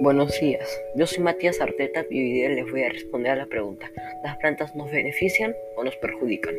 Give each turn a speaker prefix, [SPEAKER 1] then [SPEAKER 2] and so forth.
[SPEAKER 1] Buenos días, yo soy Matías Arteta y hoy día les voy a responder a la pregunta, ¿las plantas nos benefician o nos perjudican?